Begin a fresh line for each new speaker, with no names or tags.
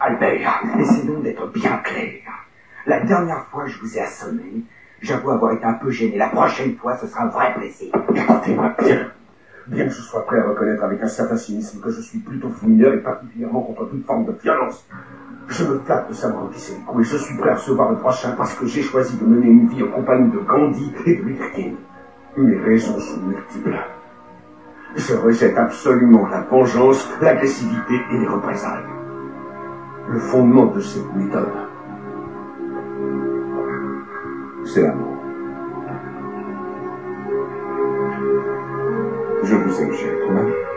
Albert, essayons d'être bien clairs. La dernière fois, je vous ai assommé. J'avoue avoir été un peu gêné. La prochaine fois, ce sera un vrai plaisir.
Écoutez-moi bien. Bien que je sois prêt à reconnaître avec un certain cynisme que je suis plutôt fouilleur et particulièrement contre toute forme de violence, je me flatte de savoir encaisser les coups et je suis prêt à recevoir le prochain parce que j'ai choisi de mener une vie en compagnie de Gandhi et de Luther. Mes raisons sont multiples. Je rejette absolument la vengeance, l'agressivité et les représailles. Le fondement de cette méthode, c'est l'amour. Je vous aime, cher.